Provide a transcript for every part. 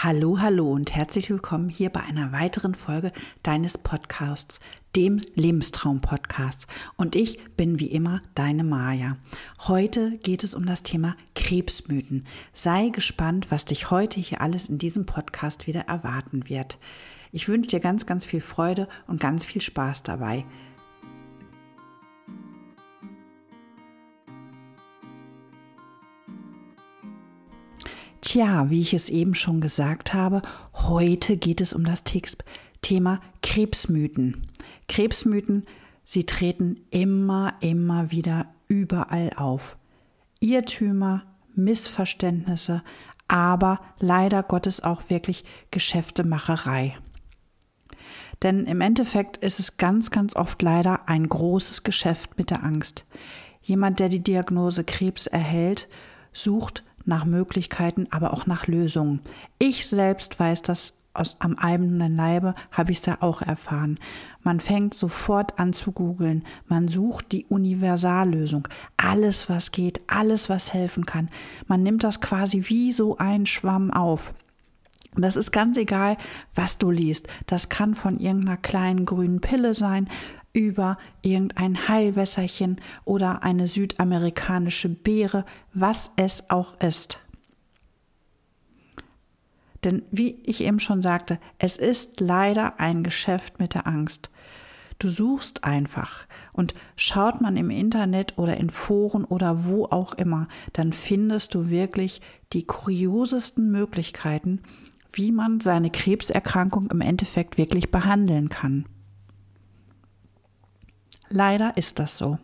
Hallo, hallo und herzlich willkommen hier bei einer weiteren Folge deines Podcasts, dem Lebenstraum-Podcast. Und ich bin wie immer deine Maja. Heute geht es um das Thema Krebsmythen. Sei gespannt, was dich heute hier alles in diesem Podcast wieder erwarten wird. Ich wünsche dir ganz, ganz viel Freude und ganz viel Spaß dabei. Tja, wie ich es eben schon gesagt habe, heute geht es um das Thema Krebsmythen. Krebsmythen, sie treten immer, immer wieder überall auf. Irrtümer, Missverständnisse, aber leider Gottes auch wirklich Geschäftemacherei. Denn im Endeffekt ist es ganz, ganz oft leider ein großes Geschäft mit der Angst. Jemand, der die Diagnose Krebs erhält, sucht nach Möglichkeiten, aber auch nach Lösungen. Ich selbst weiß das aus am eigenen Leibe, habe ich es ja auch erfahren. Man fängt sofort an zu googeln. Man sucht die Universallösung. Alles, was geht, alles, was helfen kann. Man nimmt das quasi wie so ein Schwamm auf. Das ist ganz egal, was du liest. Das kann von irgendeiner kleinen grünen Pille sein, über irgendein Heilwässerchen oder eine südamerikanische Beere, was es auch ist. Denn wie ich eben schon sagte, es ist leider ein Geschäft mit der Angst. Du suchst einfach und schaut man im Internet oder in Foren oder wo auch immer, dann findest du wirklich die kuriosesten Möglichkeiten, wie man seine Krebserkrankung im Endeffekt wirklich behandeln kann. Leider ist das so.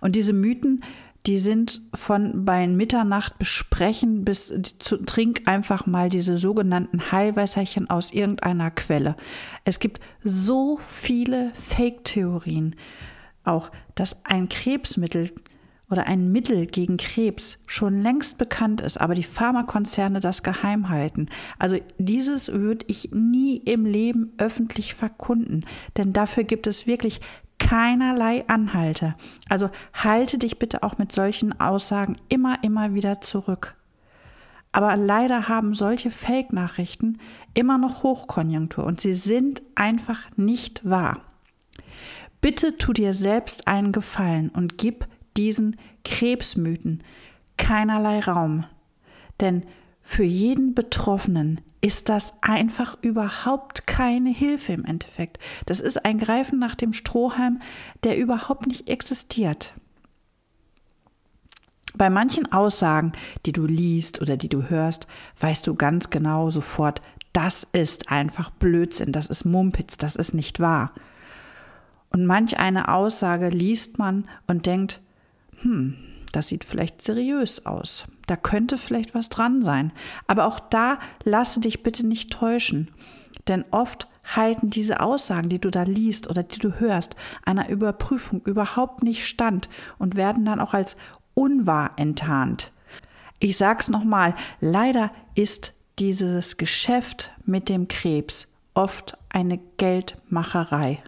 Und diese Mythen, die sind von bei Mitternacht besprechen bis zu trink einfach mal diese sogenannten Heilwässerchen aus irgendeiner Quelle. Es gibt so viele Fake-Theorien, auch dass ein Krebsmittel oder ein Mittel gegen Krebs schon längst bekannt ist, aber die Pharmakonzerne das geheim halten. Also dieses würde ich nie im Leben öffentlich verkunden, denn dafür gibt es wirklich keinerlei Anhalte. Also halte dich bitte auch mit solchen Aussagen immer, immer wieder zurück. Aber leider haben solche Fake-Nachrichten immer noch Hochkonjunktur und sie sind einfach nicht wahr. Bitte tu dir selbst einen Gefallen und gib diesen Krebsmythen keinerlei Raum. Denn für jeden Betroffenen ist das einfach überhaupt keine Hilfe im Endeffekt. Das ist ein Greifen nach dem Strohhalm, der überhaupt nicht existiert. Bei manchen Aussagen, die du liest oder die du hörst, weißt du ganz genau sofort, das ist einfach Blödsinn, das ist Mumpitz, das ist nicht wahr. Und manch eine Aussage liest man und denkt, hm, das sieht vielleicht seriös aus. Da könnte vielleicht was dran sein. Aber auch da lasse dich bitte nicht täuschen. Denn oft halten diese Aussagen, die du da liest oder die du hörst, einer Überprüfung überhaupt nicht stand und werden dann auch als unwahr enttarnt. Ich sag's nochmal, leider ist dieses Geschäft mit dem Krebs oft eine Geldmacherei.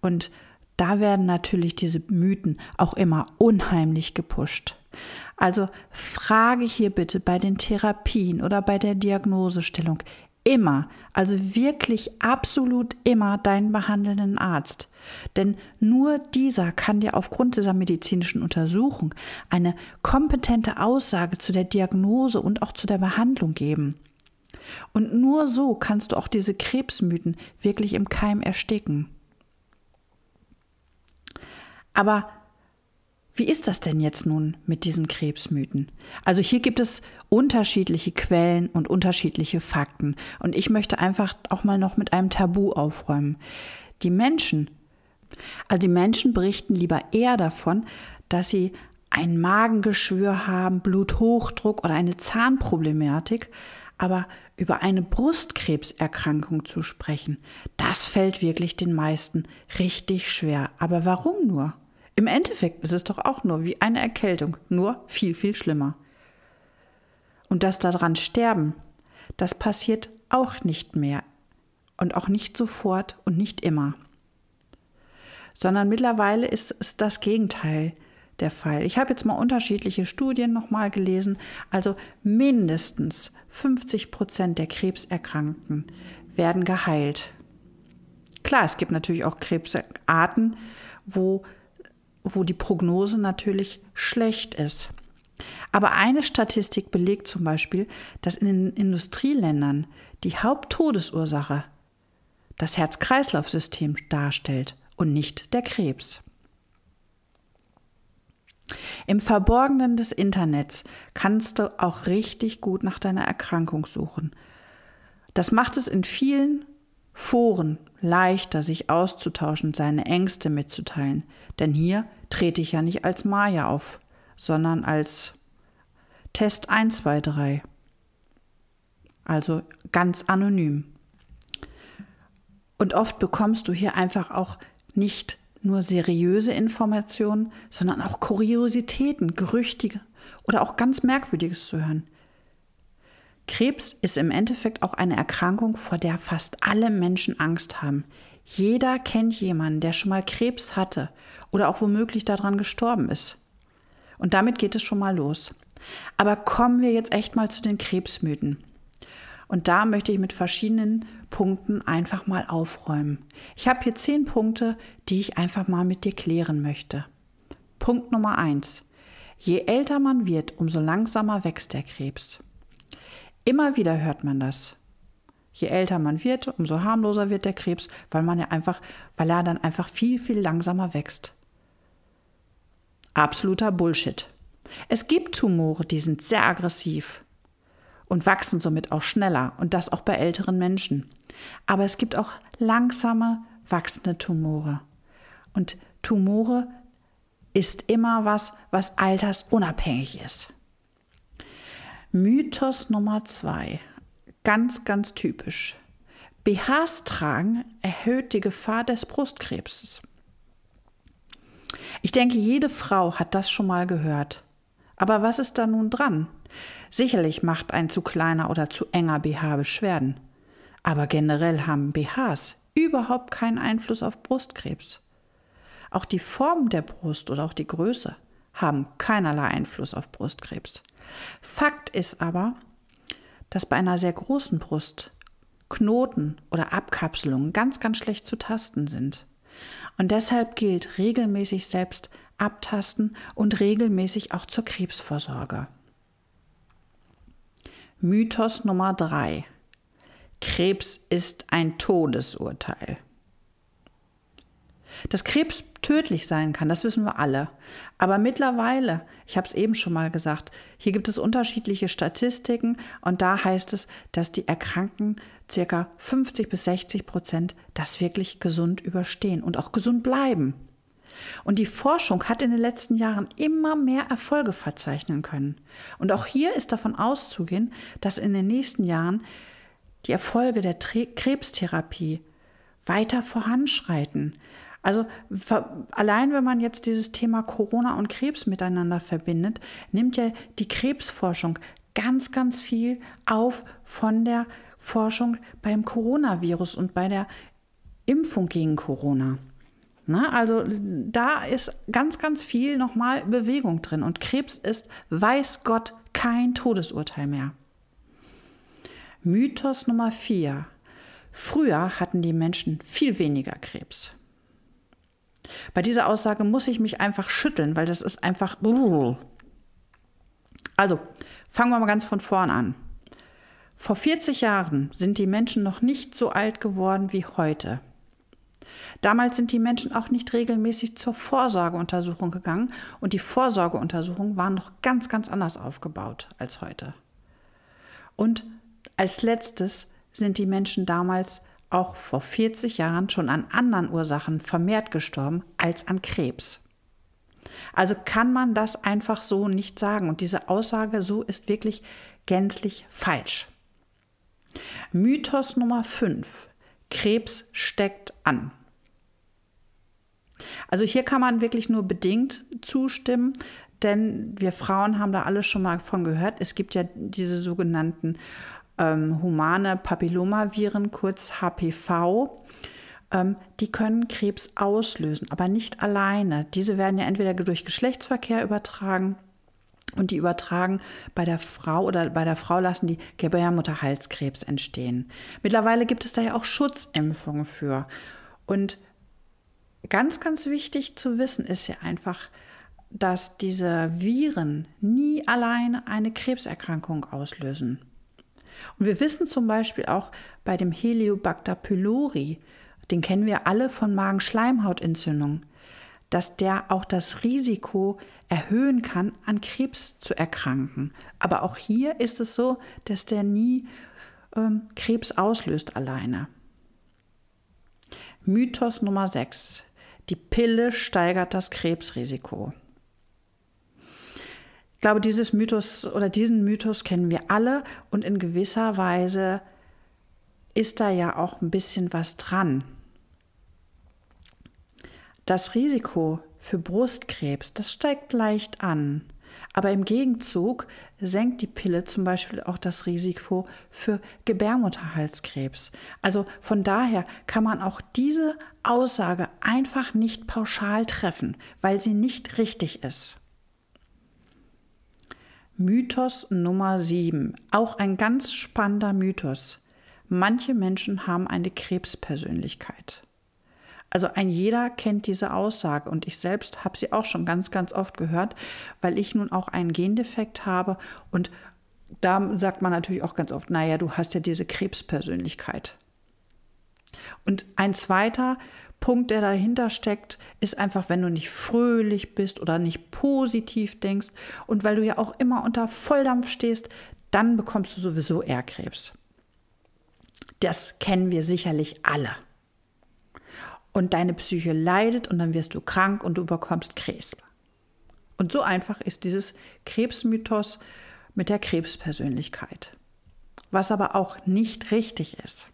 Und da werden natürlich diese Mythen auch immer unheimlich gepusht. Also frage hier bitte bei den Therapien oder bei der Diagnosestellung immer, also wirklich absolut immer deinen behandelnden Arzt. Denn nur dieser kann dir aufgrund dieser medizinischen Untersuchung eine kompetente Aussage zu der Diagnose und auch zu der Behandlung geben. Und nur so kannst du auch diese Krebsmythen wirklich im Keim ersticken. Aber wie ist das denn jetzt nun mit diesen Krebsmythen? Also hier gibt es unterschiedliche Quellen und unterschiedliche Fakten. Und ich möchte einfach auch mal noch mit einem Tabu aufräumen. Die Menschen, also die Menschen berichten lieber eher davon, dass sie ein Magengeschwür haben, Bluthochdruck oder eine Zahnproblematik, aber über eine Brustkrebserkrankung zu sprechen, das fällt wirklich den meisten richtig schwer. Aber warum nur? Im Endeffekt ist es doch auch nur wie eine Erkältung, nur viel, viel schlimmer. Und das daran sterben, das passiert auch nicht mehr und auch nicht sofort und nicht immer. Sondern mittlerweile ist es das Gegenteil. der Fall. Ich habe jetzt mal unterschiedliche Studien nochmal gelesen. Also mindestens 50 Prozent der Krebserkrankten werden geheilt. Klar, es gibt natürlich auch Krebsarten, wo, wo die Prognose natürlich schlecht ist. Aber eine Statistik belegt zum Beispiel, dass in den Industrieländern die Haupttodesursache das Herz-Kreislauf-System darstellt und nicht der Krebs. Im Verborgenen des Internets kannst du auch richtig gut nach deiner Erkrankung suchen. Das macht es in vielen Foren leichter, sich auszutauschen, seine Ängste mitzuteilen. Denn hier trete ich ja nicht als Maya auf, sondern als Test 123. Also ganz anonym. Und oft bekommst du hier einfach auch nicht nur seriöse Informationen, sondern auch Kuriositäten, Gerüchtige oder auch ganz Merkwürdiges zu hören. Krebs ist im Endeffekt auch eine Erkrankung, vor der fast alle Menschen Angst haben. Jeder kennt jemanden, der schon mal Krebs hatte oder auch womöglich daran gestorben ist. Und damit geht es schon mal los. Aber kommen wir jetzt echt mal zu den Krebsmythen. Und da möchte ich mit verschiedenen Punkten einfach mal aufräumen. Ich habe hier zehn Punkte, die ich einfach mal mit dir klären möchte. Punkt Nummer eins. Je älter man wird, umso langsamer wächst der Krebs. Immer wieder hört man das. Je älter man wird, umso harmloser wird der Krebs, weil man ja einfach, weil er dann einfach viel, viel langsamer wächst. Absoluter Bullshit. Es gibt Tumore, die sind sehr aggressiv und wachsen somit auch schneller und das auch bei älteren Menschen. Aber es gibt auch langsame wachsende Tumore. Und Tumore ist immer was, was altersunabhängig ist. Mythos Nummer zwei. Ganz, ganz typisch. BHs tragen erhöht die Gefahr des Brustkrebses. Ich denke, jede Frau hat das schon mal gehört. Aber was ist da nun dran? Sicherlich macht ein zu kleiner oder zu enger BH Beschwerden. Aber generell haben BHs überhaupt keinen Einfluss auf Brustkrebs. Auch die Form der Brust oder auch die Größe haben keinerlei Einfluss auf Brustkrebs. Fakt ist aber, dass bei einer sehr großen Brust Knoten oder Abkapselungen ganz, ganz schlecht zu tasten sind. Und deshalb gilt regelmäßig selbst abtasten und regelmäßig auch zur Krebsvorsorge. Mythos Nummer drei: Krebs ist ein Todesurteil. Dass Krebs tödlich sein kann, das wissen wir alle. Aber mittlerweile, ich habe es eben schon mal gesagt, hier gibt es unterschiedliche Statistiken und da heißt es, dass die Erkrankten circa 50 bis 60 Prozent das wirklich gesund überstehen und auch gesund bleiben. Und die Forschung hat in den letzten Jahren immer mehr Erfolge verzeichnen können. Und auch hier ist davon auszugehen, dass in den nächsten Jahren die Erfolge der Krebstherapie weiter voranschreiten. Also allein wenn man jetzt dieses Thema Corona und Krebs miteinander verbindet, nimmt ja die Krebsforschung ganz, ganz viel auf von der Forschung beim Coronavirus und bei der Impfung gegen Corona. Na, also da ist ganz, ganz viel nochmal Bewegung drin. Und Krebs ist, weiß Gott, kein Todesurteil mehr. Mythos Nummer 4. Früher hatten die Menschen viel weniger Krebs. Bei dieser Aussage muss ich mich einfach schütteln, weil das ist einfach. Also, fangen wir mal ganz von vorn an. Vor 40 Jahren sind die Menschen noch nicht so alt geworden wie heute. Damals sind die Menschen auch nicht regelmäßig zur Vorsorgeuntersuchung gegangen und die Vorsorgeuntersuchungen waren noch ganz, ganz anders aufgebaut als heute. Und als letztes sind die Menschen damals auch vor 40 Jahren schon an anderen Ursachen vermehrt gestorben als an Krebs. Also kann man das einfach so nicht sagen und diese Aussage so ist wirklich gänzlich falsch. Mythos Nummer 5. Krebs steckt an. Also hier kann man wirklich nur bedingt zustimmen, denn wir Frauen haben da alles schon mal von gehört. Es gibt ja diese sogenannten ähm, humane Papillomaviren, kurz HPV. ähm, die können Krebs auslösen, aber nicht alleine. Diese werden ja entweder durch Geschlechtsverkehr übertragen und die übertragen bei der Frau oder bei der Frau lassen die Gebärmutterhalskrebs entstehen. Mittlerweile gibt es da ja auch Schutzimpfungen für. Und ganz, ganz wichtig zu wissen ist ja einfach, dass diese Viren nie alleine eine Krebserkrankung auslösen. Und wir wissen zum Beispiel auch bei dem Heliobacter pylori, den kennen wir alle von Magenschleimhautentzündung, dass der auch das Risiko erhöhen kann, an Krebs zu erkranken. Aber auch hier ist es so, dass der nie ähm, Krebs auslöst alleine. Mythos Nummer 6. Die Pille steigert das Krebsrisiko. Ich glaube, dieses Mythos oder diesen Mythos kennen wir alle und in gewisser Weise ist da ja auch ein bisschen was dran. Das Risiko für Brustkrebs, das steigt leicht an. Aber im Gegenzug senkt die Pille zum Beispiel auch das Risiko für Gebärmutterhalskrebs. Also von daher kann man auch diese Aussage einfach nicht pauschal treffen, weil sie nicht richtig ist. Mythos Nummer 7. Auch ein ganz spannender Mythos. Manche Menschen haben eine Krebspersönlichkeit. Also ein jeder kennt diese Aussage und ich selbst habe sie auch schon ganz, ganz oft gehört, weil ich nun auch einen Gendefekt habe und da sagt man natürlich auch ganz oft, naja, du hast ja diese Krebspersönlichkeit. Und ein zweiter Punkt, der dahinter steckt, ist einfach, wenn du nicht fröhlich bist oder nicht positiv denkst und weil du ja auch immer unter Volldampf stehst, dann bekommst du sowieso eher Krebs. Das kennen wir sicherlich alle und deine Psyche leidet und dann wirst du krank und du bekommst Krebs. Und so einfach ist dieses Krebsmythos mit der Krebspersönlichkeit. Was aber auch nicht richtig ist.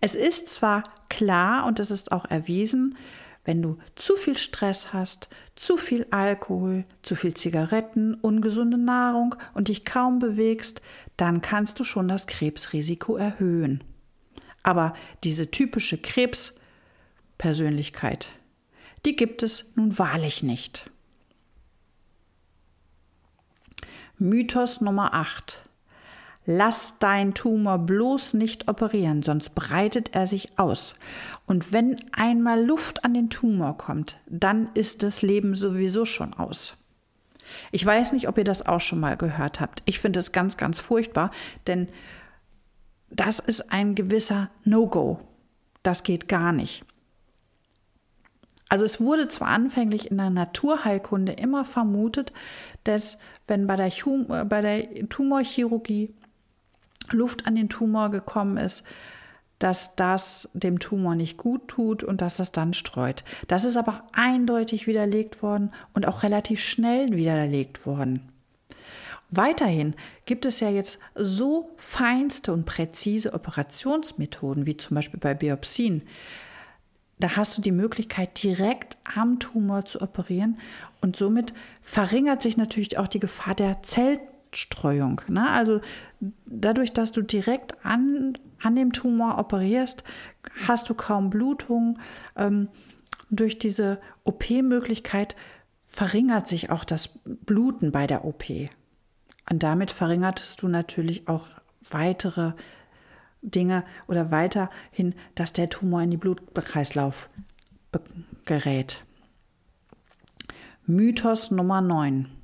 Es ist zwar klar und es ist auch erwiesen, wenn du zu viel Stress hast, zu viel Alkohol, zu viel Zigaretten, ungesunde Nahrung und dich kaum bewegst, dann kannst du schon das Krebsrisiko erhöhen. Aber diese typische Krebspersönlichkeit, die gibt es nun wahrlich nicht. Mythos Nummer 8. Lass dein Tumor bloß nicht operieren, sonst breitet er sich aus. Und wenn einmal Luft an den Tumor kommt, dann ist das Leben sowieso schon aus. Ich weiß nicht, ob ihr das auch schon mal gehört habt. Ich finde es ganz, ganz furchtbar, denn das ist ein gewisser No-Go. Das geht gar nicht. Also es wurde zwar anfänglich in der Naturheilkunde immer vermutet, dass wenn bei der, Hum äh, bei der Tumorchirurgie Luft an den Tumor gekommen ist, dass das dem Tumor nicht gut tut und dass das dann streut. Das ist aber eindeutig widerlegt worden und auch relativ schnell widerlegt worden. Weiterhin gibt es ja jetzt so feinste und präzise Operationsmethoden, wie zum Beispiel bei Biopsien. Da hast du die Möglichkeit, direkt am Tumor zu operieren und somit verringert sich natürlich auch die Gefahr der Zellstreuung. Ne? Also dadurch, dass du direkt an, an dem Tumor operierst, hast du kaum Blutung. Ähm, durch diese OP-Möglichkeit verringert sich auch das Bluten bei der OP. Und damit verringertest du natürlich auch weitere Dinge oder weiterhin, dass der Tumor in die Blutkreislauf gerät. Mythos Nummer 9.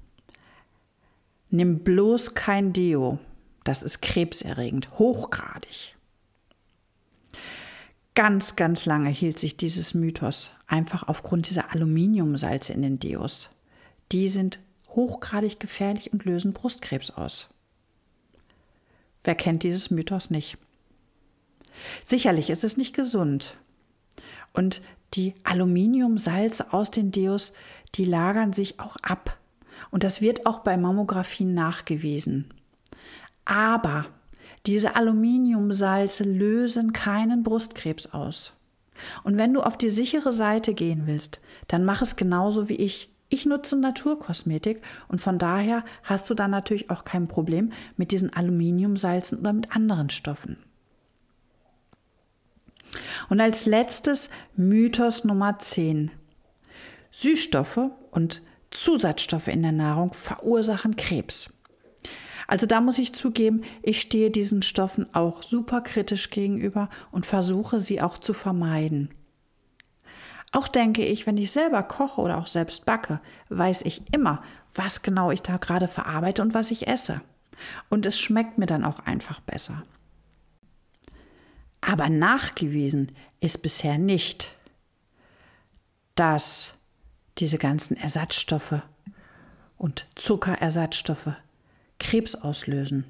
Nimm bloß kein Deo. Das ist krebserregend, hochgradig. Ganz, ganz lange hielt sich dieses Mythos einfach aufgrund dieser Aluminiumsalze in den Deos. Die sind hochgradig gefährlich und lösen Brustkrebs aus. Wer kennt dieses Mythos nicht? Sicherlich ist es nicht gesund. Und die Aluminiumsalze aus den Deos, die lagern sich auch ab. Und das wird auch bei Mammographien nachgewiesen. Aber diese Aluminiumsalze lösen keinen Brustkrebs aus. Und wenn du auf die sichere Seite gehen willst, dann mach es genauso wie ich. Ich nutze Naturkosmetik und von daher hast du dann natürlich auch kein Problem mit diesen Aluminiumsalzen oder mit anderen Stoffen. Und als letztes Mythos Nummer 10. Süßstoffe und Zusatzstoffe in der Nahrung verursachen Krebs. Also da muss ich zugeben, ich stehe diesen Stoffen auch super kritisch gegenüber und versuche sie auch zu vermeiden. Auch denke ich, wenn ich selber koche oder auch selbst backe, weiß ich immer, was genau ich da gerade verarbeite und was ich esse. Und es schmeckt mir dann auch einfach besser. Aber nachgewiesen ist bisher nicht, dass diese ganzen Ersatzstoffe und Zuckerersatzstoffe Krebs auslösen.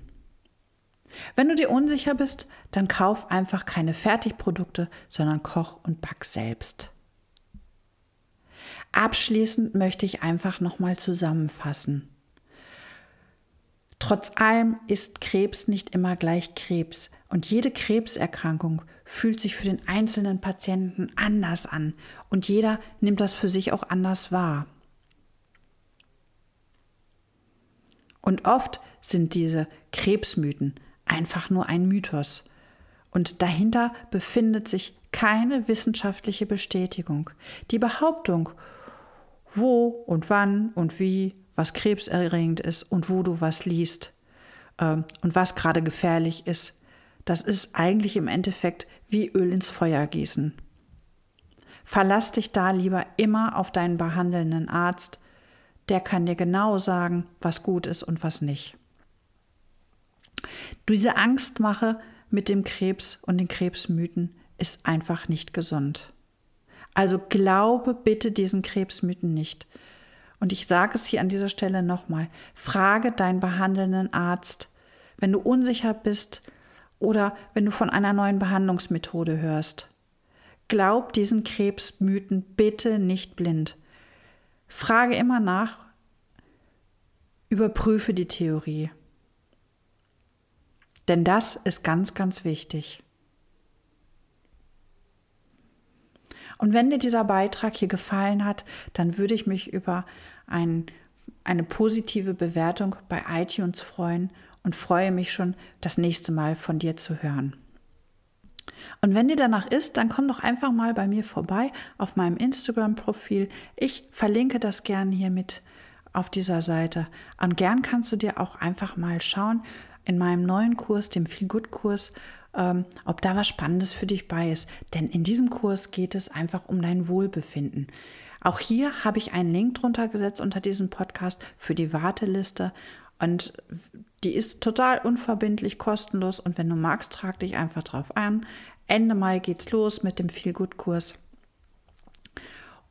Wenn du dir unsicher bist, dann kauf einfach keine Fertigprodukte, sondern koch und back selbst. Abschließend möchte ich einfach nochmal zusammenfassen. Trotz allem ist Krebs nicht immer gleich Krebs und jede Krebserkrankung fühlt sich für den einzelnen Patienten anders an und jeder nimmt das für sich auch anders wahr. Und oft sind diese Krebsmythen einfach nur ein Mythos und dahinter befindet sich keine wissenschaftliche Bestätigung. Die Behauptung, wo und wann und wie was krebserregend ist und wo du was liest äh, und was gerade gefährlich ist, das ist eigentlich im Endeffekt wie Öl ins Feuer gießen. Verlass dich da lieber immer auf deinen behandelnden Arzt, der kann dir genau sagen, was gut ist und was nicht. Diese Angstmache mit dem Krebs und den Krebsmythen ist einfach nicht gesund. Also glaube bitte diesen Krebsmythen nicht. Und ich sage es hier an dieser Stelle nochmal. Frage deinen behandelnden Arzt, wenn du unsicher bist oder wenn du von einer neuen Behandlungsmethode hörst. Glaub diesen Krebsmythen bitte nicht blind. Frage immer nach, überprüfe die Theorie. Denn das ist ganz, ganz wichtig. Und wenn dir dieser Beitrag hier gefallen hat, dann würde ich mich über ein, eine positive Bewertung bei iTunes freuen und freue mich schon, das nächste Mal von dir zu hören. Und wenn dir danach ist, dann komm doch einfach mal bei mir vorbei auf meinem Instagram-Profil. Ich verlinke das gern hier mit auf dieser Seite. Und gern kannst du dir auch einfach mal schauen in meinem neuen Kurs, dem Feel Good Kurs, ähm, ob da was Spannendes für dich bei ist. Denn in diesem Kurs geht es einfach um dein Wohlbefinden. Auch hier habe ich einen Link drunter gesetzt unter diesem Podcast für die Warteliste. Und die ist total unverbindlich, kostenlos. Und wenn du magst, trag dich einfach drauf an. Ende Mai geht's los mit dem Feel Good Kurs.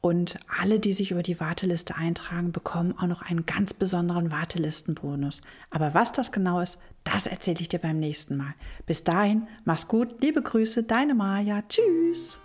Und alle, die sich über die Warteliste eintragen, bekommen auch noch einen ganz besonderen Wartelistenbonus. Aber was das genau ist, das erzähle ich dir beim nächsten Mal. Bis dahin, mach's gut, liebe Grüße, deine Maja. Tschüss.